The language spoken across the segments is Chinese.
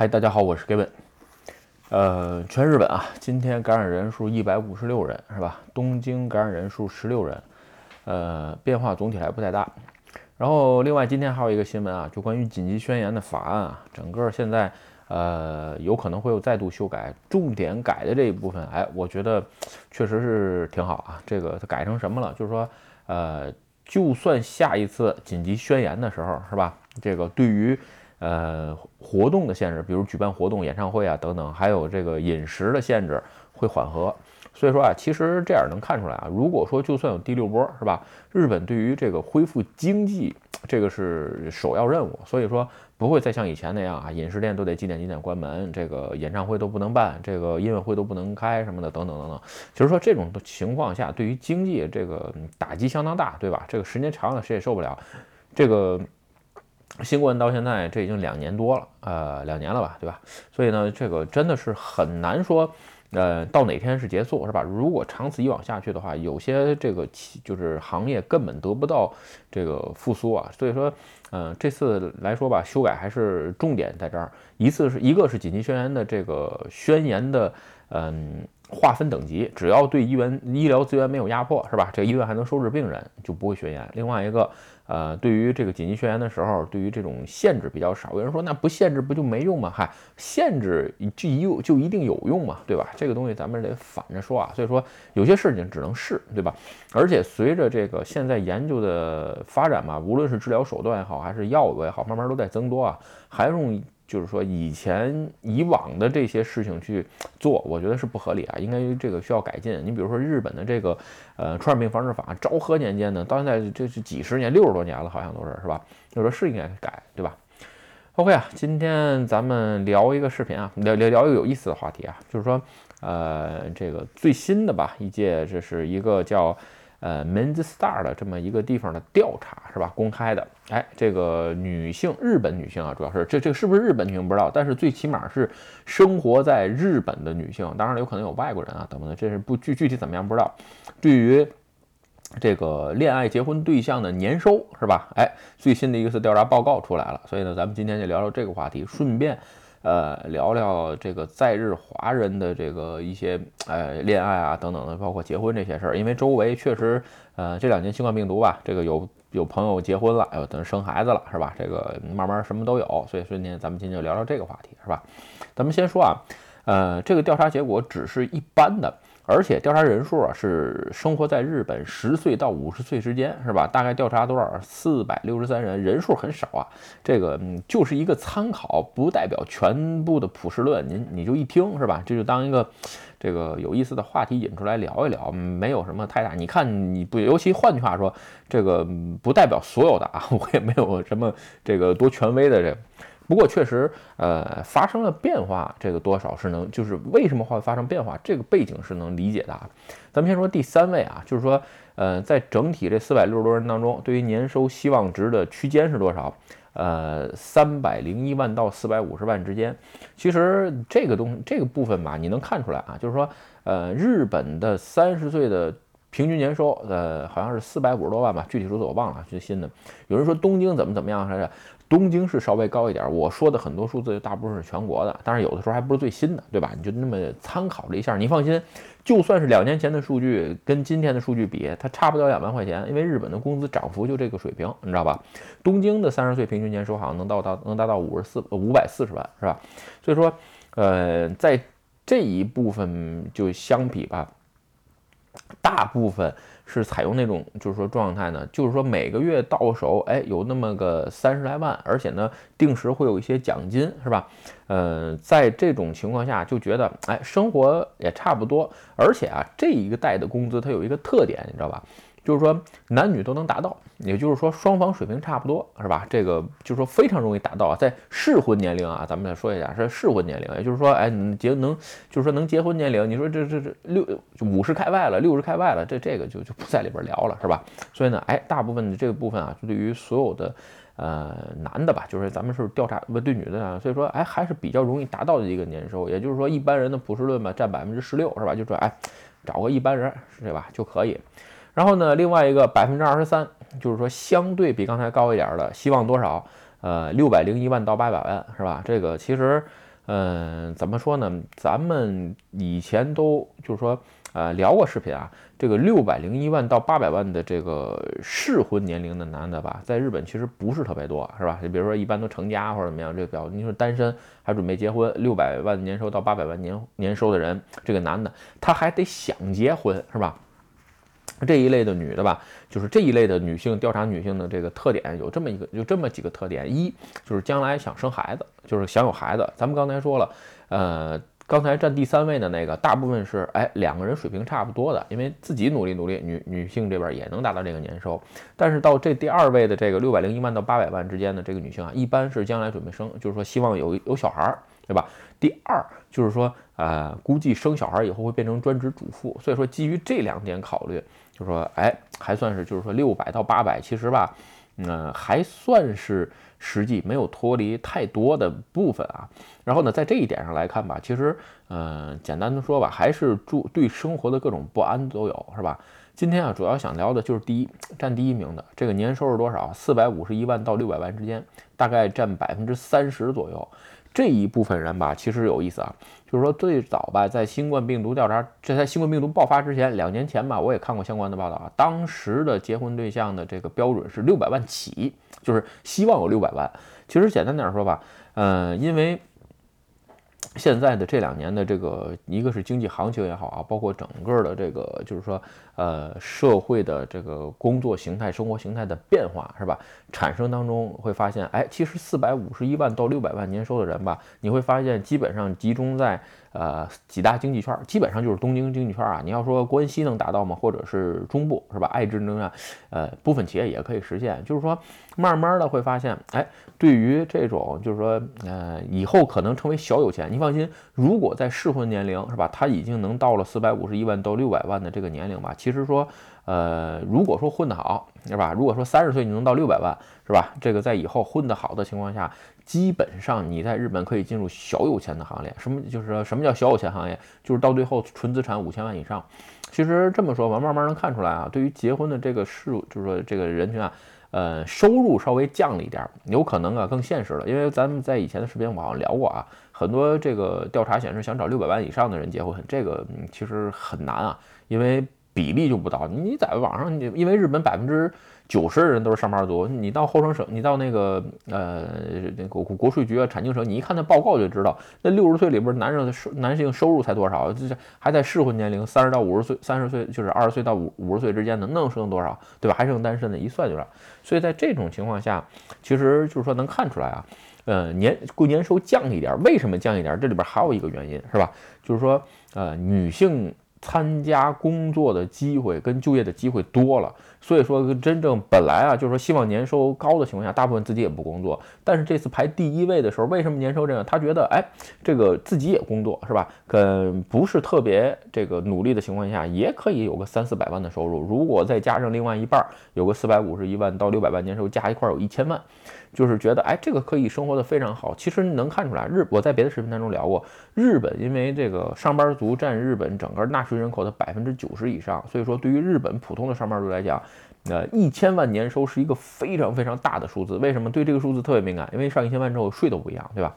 嗨，大家好，我是 Gavin。呃，全日本啊，今天感染人数一百五十六人，是吧？东京感染人数十六人，呃，变化总体来不太大。然后，另外今天还有一个新闻啊，就关于紧急宣言的法案啊，整个现在呃有可能会有再度修改，重点改的这一部分，哎，我觉得确实是挺好啊。这个它改成什么了？就是说，呃，就算下一次紧急宣言的时候，是吧？这个对于呃，活动的限制，比如举办活动、演唱会啊等等，还有这个饮食的限制会缓和。所以说啊，其实这样能看出来啊，如果说就算有第六波，是吧？日本对于这个恢复经济，这个是首要任务。所以说不会再像以前那样啊，饮食店都得几点几点关门，这个演唱会都不能办，这个音乐会都不能开什么的等等等等。就是说这种情况下，对于经济这个打击相当大，对吧？这个时间长了谁也受不了。这个。新冠到现在这已经两年多了，呃，两年了吧，对吧？所以呢，这个真的是很难说，呃，到哪天是结束，是吧？如果长此以往下去的话，有些这个就是行业根本得不到这个复苏啊。所以说，嗯，这次来说吧，修改还是重点在这儿，一次是一个是紧急宣言的这个宣言的，嗯。划分等级，只要对医院医疗资源没有压迫，是吧？这个医院还能收治病人，就不会宣言。另外一个，呃，对于这个紧急宣言的时候，对于这种限制比较少。有人说，那不限制不就没用吗？嗨，限制就有就一定有用嘛，对吧？这个东西咱们得反着说啊。所以说，有些事情只能试，对吧？而且随着这个现在研究的发展嘛，无论是治疗手段也好，还是药物也好，慢慢都在增多啊，还用。就是说，以前以往的这些事情去做，我觉得是不合理啊，应该这个需要改进。你比如说日本的这个呃传染病防治法，昭和年间呢，到现在这是几十年，六十多年了，好像都是是吧？就说是应该改，对吧？OK 啊，今天咱们聊一个视频啊，聊聊聊一个有意思的话题啊，就是说呃这个最新的吧，一届这是一个叫。呃，Men's Star 的这么一个地方的调查是吧？公开的，哎，这个女性，日本女性啊，主要是这这是不是日本女性不知道，但是最起码是生活在日本的女性，当然，有可能有外国人啊等等，这是不具具体怎么样不知道。对于这个恋爱结婚对象的年收是吧？哎，最新的一次调查报告出来了，所以呢，咱们今天就聊聊这个话题，顺便。呃，聊聊这个在日华人的这个一些呃恋爱啊等等的，包括结婚这些事儿。因为周围确实，呃，这两年新冠病毒吧，这个有有朋友结婚了，有等生孩子了，是吧？这个慢慢什么都有，所以今天咱们今天就聊聊这个话题，是吧？咱们先说啊，呃，这个调查结果只是一般的。而且调查人数啊是生活在日本十岁到五十岁之间，是吧？大概调查多少？四百六十三人，人数很少啊。这个嗯，就是一个参考，不代表全部的普世论。您你就一听是吧？这就当一个这个有意思的话题引出来聊一聊，没有什么太大。你看你不，尤其换句话说，这个不代表所有的啊，我也没有什么这个多权威的这。不过确实，呃，发生了变化，这个多少是能，就是为什么会发生变化，这个背景是能理解的啊。咱们先说第三位啊，就是说，呃，在整体这四百六十多人当中，对于年收希望值的区间是多少？呃，三百零一万到四百五十万之间。其实这个东这个部分吧，你能看出来啊，就是说，呃，日本的三十岁的平均年收，呃，好像是四百五十多万吧，具体数字我忘了，最新的。有人说东京怎么怎么样，还是？东京是稍微高一点，我说的很多数字大部分是全国的，但是有的时候还不是最新的，对吧？你就那么参考了一下，你放心，就算是两年前的数据跟今天的数据比，它差不了两万块钱，因为日本的工资涨幅就这个水平，你知道吧？东京的三十岁平均年收好像能到达能达到五十四五百四十万，是吧？所以说，呃，在这一部分就相比吧。大部分是采用那种，就是说状态呢，就是说每个月到手，哎，有那么个三十来万，而且呢，定时会有一些奖金，是吧？呃，在这种情况下，就觉得，哎，生活也差不多，而且啊，这一个代的工资它有一个特点，你知道吧？就是说男女都能达到，也就是说双方水平差不多，是吧？这个就是说非常容易达到啊，在适婚年龄啊，咱们再说一下是适婚年龄，也就是说，哎，结能就是说能结婚年龄，你说这这这六五十开外了，六十开外了，这这个就就不在里边聊了，是吧？所以呢，哎，大部分的这个部分啊，就对于所有的呃男的吧，就是咱们是调查不对女的啊，所以说哎还是比较容易达到的一个年收，也就是说一般人的普世论吧，占百分之十六，是吧？就说哎找个一般人，对吧就可以。然后呢，另外一个百分之二十三，就是说相对比刚才高一点的，希望多少？呃，六百零一万到八百万，是吧？这个其实，嗯，怎么说呢？咱们以前都就是说，呃，聊过视频啊。这个六百零一万到八百万的这个适婚年龄的男的吧，在日本其实不是特别多，是吧？你比如说，一般都成家或者怎么样，这个表你说单身还准备结婚，六百万年收到八百万年年收的人，这个男的他还得想结婚，是吧？这一类的女的吧，就是这一类的女性调查女性的这个特点有这么一个，就这么几个特点：一就是将来想生孩子，就是想有孩子。咱们刚才说了，呃。刚才占第三位的那个，大部分是哎两个人水平差不多的，因为自己努力努力，女女性这边也能达到这个年收。但是到这第二位的这个六百零一万到八百万之间的这个女性啊，一般是将来准备生，就是说希望有有小孩儿，对吧？第二就是说呃，估计生小孩以后会变成专职主妇，所以说基于这两点考虑，就说哎还算是就是说六百到八百，其实吧，嗯还算是。实际没有脱离太多的部分啊，然后呢，在这一点上来看吧，其实，嗯，简单的说吧，还是注对生活的各种不安都有，是吧？今天啊，主要想聊的就是第一，占第一名的这个年收入多少？四百五十一万到六百万之间，大概占百分之三十左右。这一部分人吧，其实有意思啊，就是说最早吧，在新冠病毒调查，这在新冠病毒爆发之前，两年前吧，我也看过相关的报道啊。当时的结婚对象的这个标准是六百万起，就是希望有六百万。其实简单点说吧，嗯，因为。现在的这两年的这个，一个是经济行情也好啊，包括整个的这个，就是说，呃，社会的这个工作形态、生活形态的变化，是吧？产生当中会发现，哎，其实四百五十一万到六百万年收的人吧，你会发现基本上集中在。呃，几大经济圈基本上就是东京经济圈啊。你要说关西能达到吗？或者是中部是吧？爱知能啊，呃，部分企业也可以实现。就是说，慢慢的会发现，哎，对于这种就是说，呃，以后可能成为小有钱。你放心，如果在适婚年龄是吧，他已经能到了四百五十一万到六百万的这个年龄吧，其实说。呃，如果说混得好，是吧？如果说三十岁你能到六百万，是吧？这个在以后混得好的情况下，基本上你在日本可以进入小有钱的行列。什么就是说什么叫小有钱行业？就是到最后纯资产五千万以上。其实这么说吧，慢慢能看出来啊，对于结婚的这个事，就是说这个人群啊，呃，收入稍微降了一点，有可能啊更现实了。因为咱们在以前的视频我好像聊过啊，很多这个调查显示，想找六百万以上的人结婚，这个其实很难啊，因为。比例就不到，你在网上，你因为日本百分之九十的人都是上班族，你到后生省，你到那个呃那个国国税局啊、产经省，你一看那报告就知道，那六十岁里边男人的收男性收入才多少，就是还在适婚年龄，三十到五十岁，三十岁就是二十岁到五五十岁之间的，能剩多少，对吧？还剩单身的，一算就知道。所以在这种情况下，其实就是说能看出来啊，呃年过年收降一点，为什么降一点？这里边还有一个原因，是吧？就是说呃女性。参加工作的机会跟就业的机会多了，所以说真正本来啊，就是说希望年收高的情况下，大部分自己也不工作。但是这次排第一位的时候，为什么年收这样？他觉得哎，这个自己也工作是吧？跟不是特别这个努力的情况下，也可以有个三四百万的收入。如果再加上另外一半，有个四百五十一万到六百万年收，加一块有一千万。就是觉得，哎，这个可以生活的非常好。其实能看出来，日我在别的视频当中聊过，日本因为这个上班族占日本整个纳税人口的百分之九十以上，所以说对于日本普通的上班族来讲，呃，一千万年收是一个非常非常大的数字。为什么对这个数字特别敏感？因为上一千万之后税都不一样，对吧？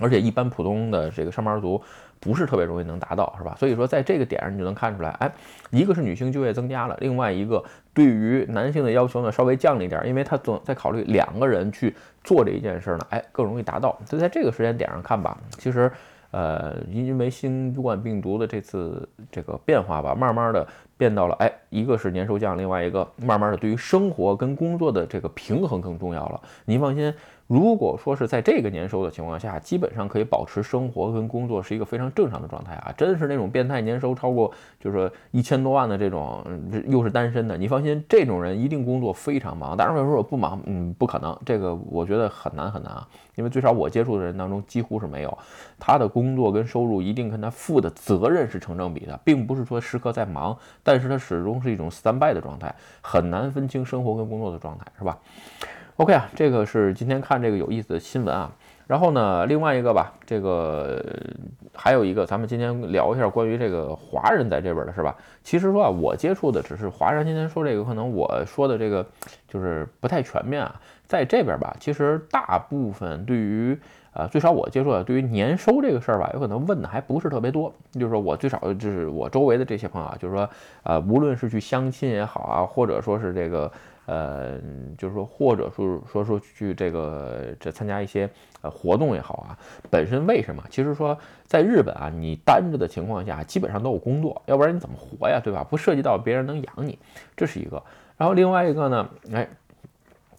而且一般普通的这个上班族不是特别容易能达到，是吧？所以说在这个点上你就能看出来，哎，一个是女性就业增加了，另外一个对于男性的要求呢稍微降了一点，因为他总在考虑两个人去做这一件事呢，哎，更容易达到。所以在这个时间点上看吧，其实，呃，因为新冠病毒的这次这个变化吧，慢慢的变到了，哎，一个是年收降，另外一个慢慢的对于生活跟工作的这个平衡更重要了。您放心。如果说是在这个年收的情况下，基本上可以保持生活跟工作是一个非常正常的状态啊！真是那种变态年收超过，就是说一千多万的这种，又是单身的，你放心，这种人一定工作非常忙。当然，有说我不忙，嗯，不可能，这个我觉得很难很难啊！因为最少我接触的人当中几乎是没有，他的工作跟收入一定跟他负的责任是成正比的，并不是说时刻在忙，但是他始终是一种 stand by 的状态，很难分清生活跟工作的状态，是吧？OK 啊，这个是今天看这个有意思的新闻啊。然后呢，另外一个吧，这个还有一个，咱们今天聊一下关于这个华人在这边的是吧？其实说啊，我接触的只是华人。今天说这个，可能我说的这个就是不太全面啊。在这边吧，其实大部分对于呃，最少我接触的对于年收这个事儿吧，有可能问的还不是特别多。就是说我最少就是我周围的这些朋友啊，就是说，呃，无论是去相亲也好啊，或者说是这个，呃，就是说，或者说说说去这个这参加一些呃活动也好啊，本身为什么？其实说在日本啊，你单着的情况下，基本上都有工作，要不然你怎么活呀，对吧？不涉及到别人能养你，这是一个。然后另外一个呢，哎。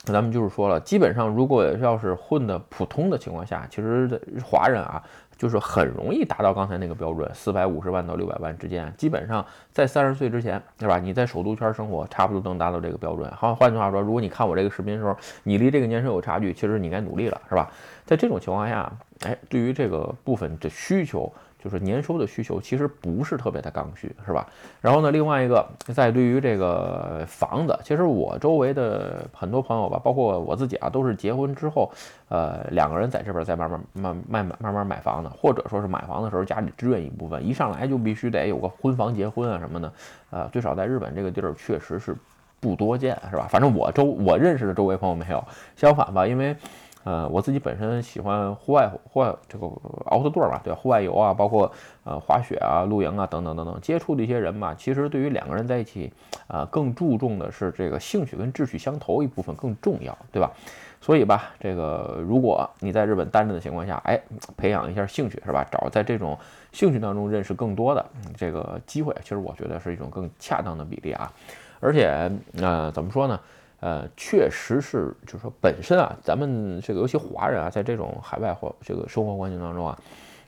咱们就是说了，基本上如果要是混的普通的情况下，其实华人啊，就是很容易达到刚才那个标准，四百五十万到六百万之间，基本上在三十岁之前，对吧？你在首都圈生活，差不多能达到这个标准。好，换句话说，如果你看我这个视频的时候，你离这个年收有差距，其实你该努力了，是吧？在这种情况下，哎，对于这个部分的需求。就是年收的需求其实不是特别的刚需，是吧？然后呢，另外一个在对于这个房子，其实我周围的很多朋友吧，包括我自己啊，都是结婚之后，呃，两个人在这边再慢慢慢慢慢慢慢买房的，或者说是买房的时候家里支援一部分，一上来就必须得有个婚房结婚啊什么的，呃，最少在日本这个地儿确实是不多见，是吧？反正我周我认识的周围朋友没有，相反吧，因为。呃，我自己本身喜欢户外户外这个 outdoor 吧，对，户外游啊，包括呃滑雪啊、露营啊等等等等，接触的一些人嘛，其实对于两个人在一起，啊，更注重的是这个兴趣跟志趣相投一部分更重要，对吧？所以吧，这个如果你在日本单着的情况下，哎，培养一下兴趣是吧？找在这种兴趣当中认识更多的这个机会，其实我觉得是一种更恰当的比例啊。而且呃，怎么说呢？呃，确实是，就是说本身啊，咱们这个尤其华人啊，在这种海外或这个生活环境当中啊，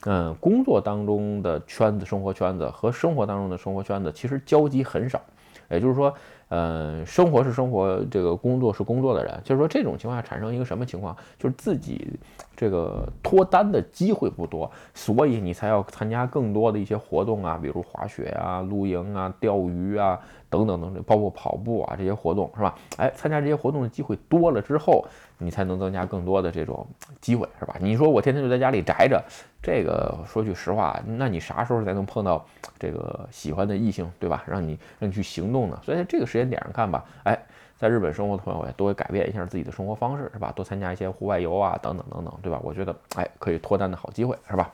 嗯，工作当中的圈子、生活圈子和生活当中的生活圈子其实交集很少，也就是说。呃，生活是生活，这个工作是工作的人，就是说这种情况下产生一个什么情况？就是自己这个脱单的机会不多，所以你才要参加更多的一些活动啊，比如滑雪啊、露营啊、钓鱼啊等等等等，包括跑步啊这些活动，是吧？哎，参加这些活动的机会多了之后，你才能增加更多的这种机会，是吧？你说我天天就在家里宅着。这个说句实话，那你啥时候才能碰到这个喜欢的异性，对吧？让你让你去行动呢？所以在这个时间点上看吧，哎，在日本生活的朋友也都会改变一下自己的生活方式，是吧？多参加一些户外游啊，等等等等，对吧？我觉得，哎，可以脱单的好机会，是吧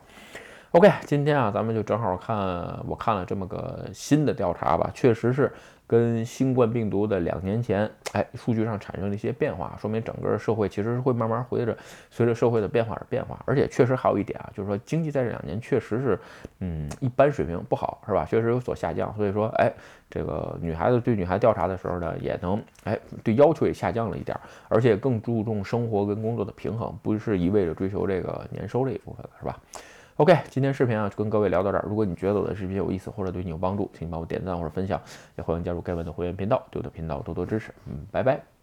？OK，今天啊，咱们就正好看，我看了这么个新的调查吧，确实是。跟新冠病毒的两年前，哎，数据上产生了一些变化，说明整个社会其实是会慢慢随着随着社会的变化而变化，而且确实还有一点啊，就是说经济在这两年确实是，嗯，一般水平不好，是吧？确实有所下降，所以说，哎，这个女孩子对女孩调查的时候呢，也能，哎，对要求也下降了一点，而且更注重生活跟工作的平衡，不是一味的追求这个年收这一部分了，是吧？？OK，今天视频啊就跟各位聊到这儿。如果你觉得我的视频有意思或者对你有帮助，请帮我点赞或者分享，也欢迎加入盖文的会员频道，对我的频道多多支持。嗯，拜拜。